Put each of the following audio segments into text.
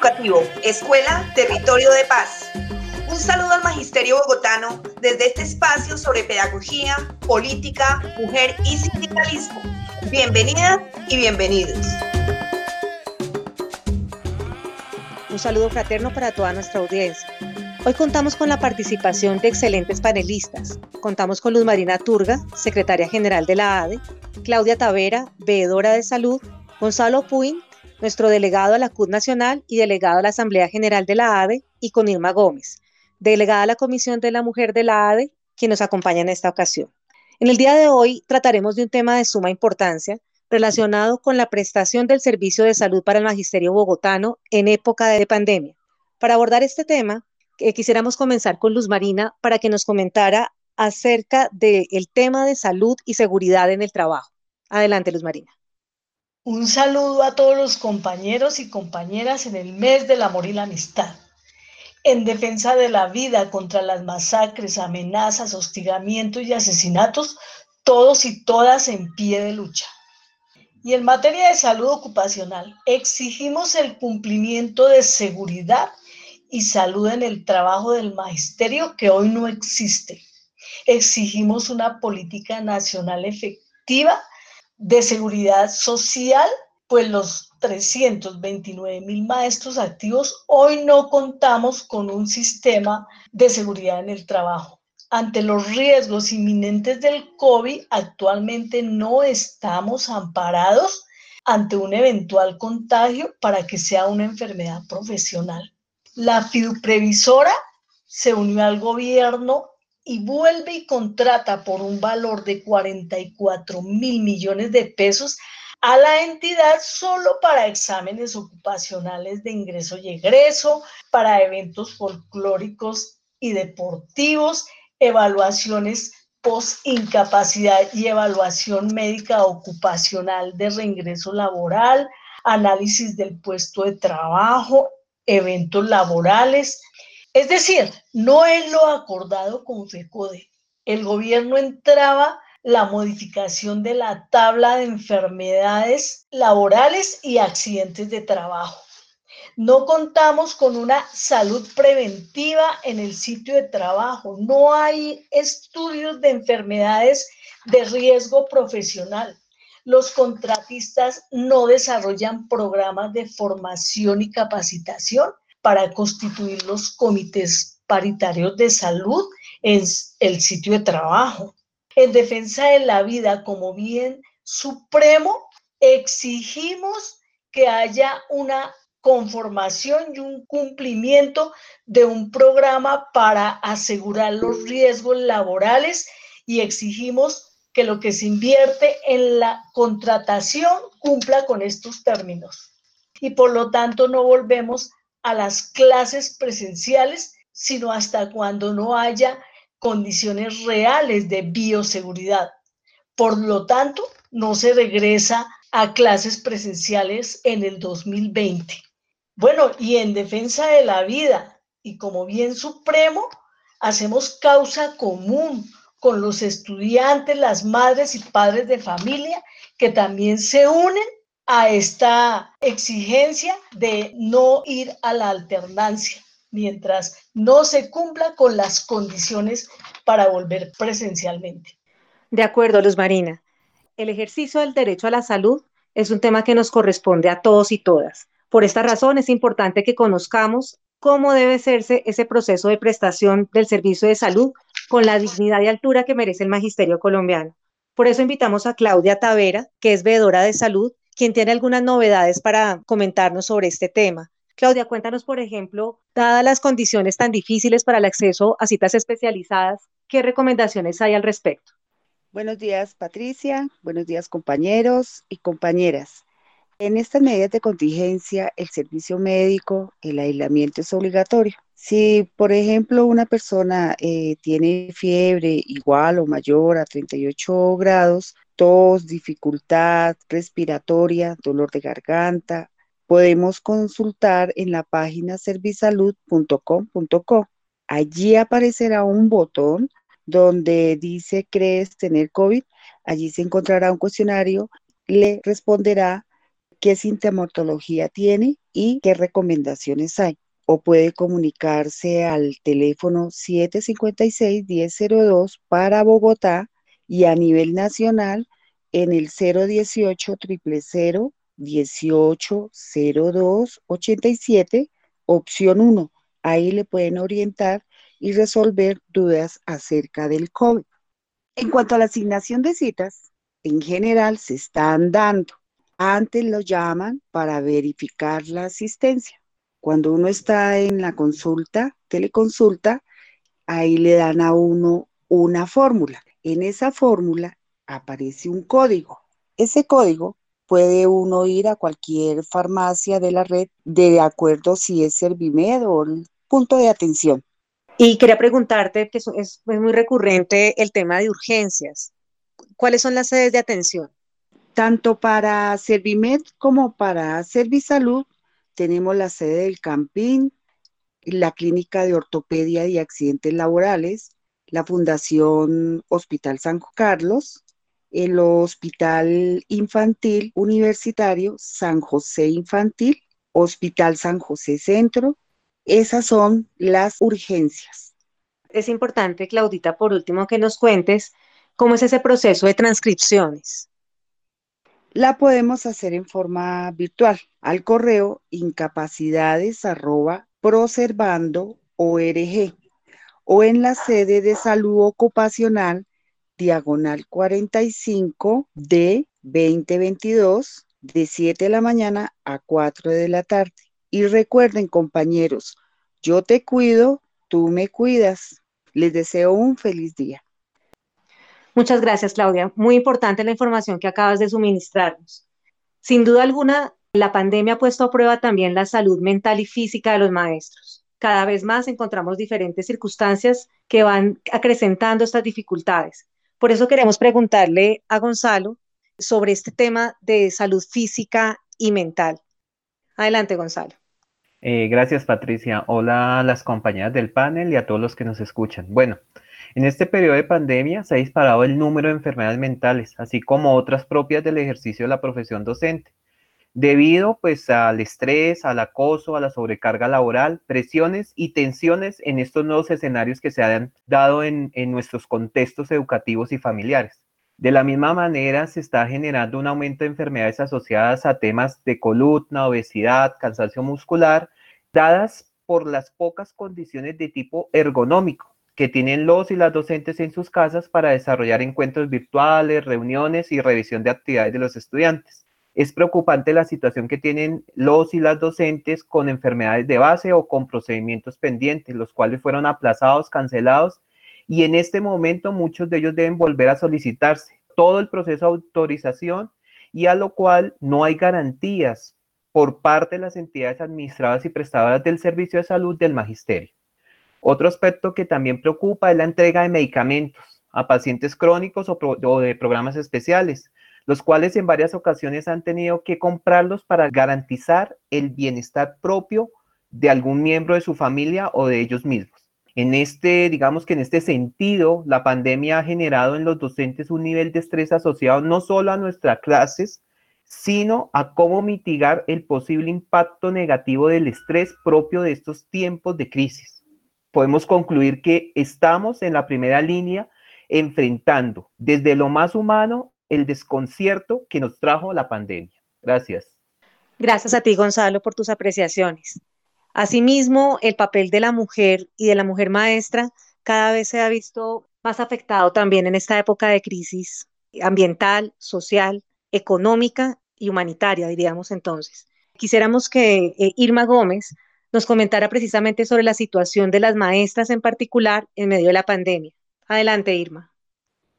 educativo, Escuela Territorio de Paz. Un saludo al Magisterio Bogotano desde este espacio sobre pedagogía, política, mujer y sindicalismo. Bienvenidas y bienvenidos. Un saludo fraterno para toda nuestra audiencia. Hoy contamos con la participación de excelentes panelistas. Contamos con Luz Marina Turga, secretaria general de la ADE, Claudia Tavera, veedora de salud, Gonzalo Puin, nuestro delegado a la CUD Nacional y delegado a la Asamblea General de la ADE, y con Irma Gómez, delegada a la Comisión de la Mujer de la ADE, quien nos acompaña en esta ocasión. En el día de hoy trataremos de un tema de suma importancia relacionado con la prestación del servicio de salud para el magisterio bogotano en época de pandemia. Para abordar este tema, eh, quisiéramos comenzar con Luz Marina para que nos comentara acerca del tema de salud y seguridad en el trabajo. Adelante, Luz Marina. Un saludo a todos los compañeros y compañeras en el mes del amor y la amistad. En defensa de la vida contra las masacres, amenazas, hostigamientos y asesinatos, todos y todas en pie de lucha. Y en materia de salud ocupacional, exigimos el cumplimiento de seguridad y salud en el trabajo del magisterio que hoy no existe. Exigimos una política nacional efectiva de seguridad social, pues los 329 mil maestros activos hoy no contamos con un sistema de seguridad en el trabajo ante los riesgos inminentes del COVID, actualmente no estamos amparados ante un eventual contagio para que sea una enfermedad profesional. La fiduprevisora se unió al gobierno y vuelve y contrata por un valor de 44 mil millones de pesos a la entidad solo para exámenes ocupacionales de ingreso y egreso, para eventos folclóricos y deportivos evaluaciones post-incapacidad y evaluación médica ocupacional de reingreso laboral, análisis del puesto de trabajo, eventos laborales. Es decir, no es lo acordado con FECODE. El gobierno entraba la modificación de la tabla de enfermedades laborales y accidentes de trabajo. No contamos con una salud preventiva en el sitio de trabajo. No hay estudios de enfermedades de riesgo profesional. Los contratistas no desarrollan programas de formación y capacitación para constituir los comités paritarios de salud en el sitio de trabajo. En defensa de la vida como bien supremo, exigimos que haya una conformación y un cumplimiento de un programa para asegurar los riesgos laborales y exigimos que lo que se invierte en la contratación cumpla con estos términos. Y por lo tanto no volvemos a las clases presenciales, sino hasta cuando no haya condiciones reales de bioseguridad. Por lo tanto, no se regresa a clases presenciales en el 2020. Bueno, y en defensa de la vida y como bien supremo, hacemos causa común con los estudiantes, las madres y padres de familia que también se unen a esta exigencia de no ir a la alternancia mientras no se cumpla con las condiciones para volver presencialmente. De acuerdo, Luz Marina. El ejercicio del derecho a la salud es un tema que nos corresponde a todos y todas. Por esta razón es importante que conozcamos cómo debe hacerse ese proceso de prestación del servicio de salud con la dignidad y altura que merece el magisterio colombiano. Por eso invitamos a Claudia Tavera, que es veedora de salud, quien tiene algunas novedades para comentarnos sobre este tema. Claudia, cuéntanos, por ejemplo, dadas las condiciones tan difíciles para el acceso a citas especializadas, ¿qué recomendaciones hay al respecto? Buenos días, Patricia. Buenos días, compañeros y compañeras. En estas medidas de contingencia, el servicio médico, el aislamiento es obligatorio. Si, por ejemplo, una persona eh, tiene fiebre igual o mayor a 38 grados, tos, dificultad respiratoria, dolor de garganta, podemos consultar en la página servisalud.com.co. Allí aparecerá un botón donde dice ¿crees tener COVID? Allí se encontrará un cuestionario, le responderá qué sintomatología tiene y qué recomendaciones hay. O puede comunicarse al teléfono 756-1002 para Bogotá y a nivel nacional en el 018 000 18 02 87, opción 1. Ahí le pueden orientar y resolver dudas acerca del COVID. En cuanto a la asignación de citas, en general se están dando. Antes lo llaman para verificar la asistencia. Cuando uno está en la consulta, teleconsulta, ahí le dan a uno una fórmula. En esa fórmula aparece un código. Ese código puede uno ir a cualquier farmacia de la red de acuerdo si es Servimed o el punto de atención. Y quería preguntarte, que es, muy recurrente el tema de urgencias. ¿Cuáles son las sedes de atención? Tanto para Servimed como para Servisalud tenemos la sede del Campín, la Clínica de Ortopedia y Accidentes Laborales, la Fundación Hospital San Carlos, el Hospital Infantil Universitario San José Infantil, Hospital San José Centro. Esas son las urgencias. Es importante, Claudita, por último, que nos cuentes cómo es ese proceso de transcripciones. La podemos hacer en forma virtual al correo incapacidades@proservando.org o en la sede de salud ocupacional diagonal 45 de 2022 de 7 de la mañana a 4 de la tarde. Y recuerden, compañeros, yo te cuido, tú me cuidas. Les deseo un feliz día. Muchas gracias, Claudia. Muy importante la información que acabas de suministrarnos. Sin duda alguna, la pandemia ha puesto a prueba también la salud mental y física de los maestros. Cada vez más encontramos diferentes circunstancias que van acrecentando estas dificultades. Por eso queremos preguntarle a Gonzalo sobre este tema de salud física y mental. Adelante, Gonzalo. Eh, gracias, Patricia. Hola a las compañeras del panel y a todos los que nos escuchan. Bueno, en este periodo de pandemia se ha disparado el número de enfermedades mentales, así como otras propias del ejercicio de la profesión docente debido pues al estrés, al acoso, a la sobrecarga laboral, presiones y tensiones en estos nuevos escenarios que se han dado en, nuestros contextos educativos y familiares. De la misma manera, se está generando un aumento de enfermedades asociadas a temas de columna, obesidad, cansancio muscular, dadas por las pocas condiciones de tipo ergonómico que tienen los y las docentes en sus casas para desarrollar encuentros virtuales, reuniones y revisión de actividades de los estudiantes. Es preocupante la situación que tienen los y las docentes con enfermedades de base o con procedimientos pendientes, los cuales fueron aplazados, cancelados y en este momento muchos de ellos deben volver a solicitarse todo el proceso de autorización y a lo cual no hay garantías por parte de las entidades administradas y prestadoras del servicio de salud del magisterio. Otro aspecto que también preocupa es la entrega de medicamentos a pacientes crónicos o, de programas especiales, los cuales en varias ocasiones han tenido que comprarlos para garantizar el bienestar propio de algún miembro de su familia o de ellos mismos. En este, digamos que en este sentido, la pandemia ha generado en los docentes un nivel de estrés asociado no solo a nuestras clases, sino a cómo mitigar el posible impacto negativo del estrés propio de estos tiempos de crisis. Podemos concluir que estamos en la primera línea enfrentando desde lo más humano el desconcierto que nos trajo la pandemia. Gracias. Gracias a ti, Gonzalo, por tus apreciaciones. Asimismo, el papel de la mujer y de la mujer maestra cada vez se ha visto más afectado también en esta época de crisis ambiental, social, económica y humanitaria, diríamos entonces. Quisiéramos que eh, Irma Gómez nos comentara precisamente sobre la situación de las maestras en particular en medio de la pandemia. Adelante, Irma.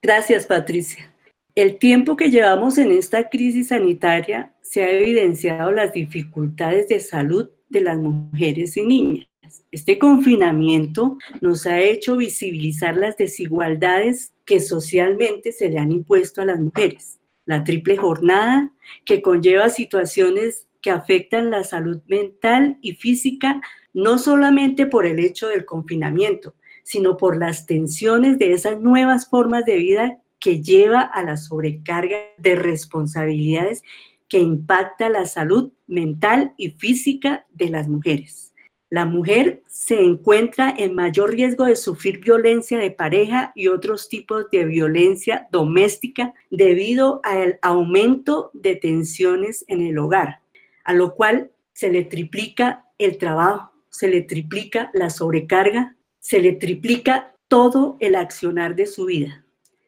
Gracias, Patricia. El tiempo que llevamos en esta crisis sanitaria se ha evidenciado las dificultades de salud de las mujeres y niñas. Este confinamiento nos ha hecho visibilizar las desigualdades que socialmente se le han impuesto a las mujeres. La triple jornada que conlleva situaciones que afectan la salud mental y física, no solamente por el hecho del confinamiento, sino por las tensiones de esas nuevas formas de vida que lleva a la sobrecarga de responsabilidades que impacta la salud mental y física de las mujeres. La mujer se encuentra en mayor riesgo de sufrir violencia de pareja y otros tipos de violencia doméstica debido al aumento de tensiones en el hogar, a lo cual se le triplica el trabajo, se le triplica la sobrecarga, se le triplica todo el accionar de su vida.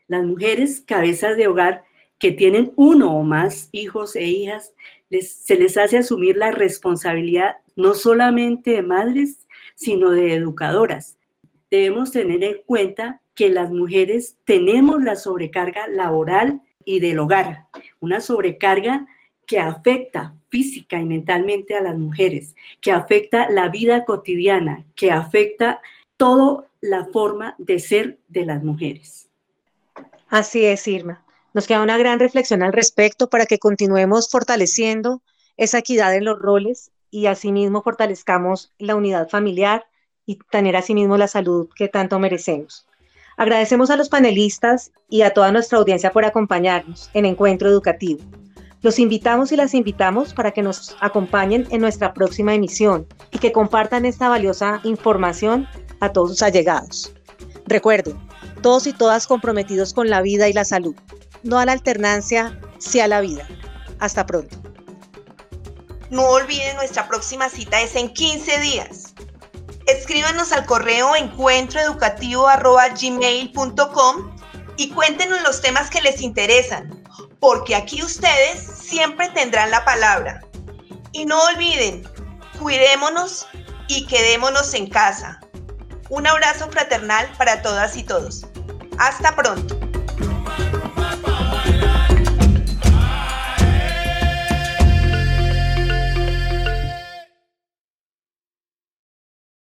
Las mujeres cabezas de hogar que tienen uno o más hijos e hijas, se les hace asumir la responsabilidad no solamente de madres, sino de educadoras. Debemos tener en cuenta que las mujeres tenemos la sobrecarga laboral y del hogar, una sobrecarga que afecta física y mentalmente a las mujeres, que afecta la vida cotidiana, que afecta toda la forma de ser de las mujeres. Así es, Irma. Nos queda una gran reflexión al respecto para que continuemos fortaleciendo esa equidad en los roles y asimismo fortalezcamos la unidad familiar y tener asimismo la salud que tanto merecemos. Agradecemos a los panelistas y a toda nuestra audiencia por acompañarnos en Encuentro Educativo. Los invitamos y las invitamos para que nos acompañen en nuestra próxima emisión y que compartan esta valiosa información a todos sus allegados. Recuerden, todos y todas comprometidos con la vida y la salud. No a la alternancia, sí a la vida. Hasta pronto. No olviden, nuestra próxima cita es en 15 días. Escríbanos al correo encuentroeducativo.gmail.com y cuéntenos los temas que les interesan, porque aquí ustedes siempre tendrán la palabra. Y no olviden, cuidémonos y quedémonos en casa. Un abrazo fraternal para todas y todos. Hasta pronto.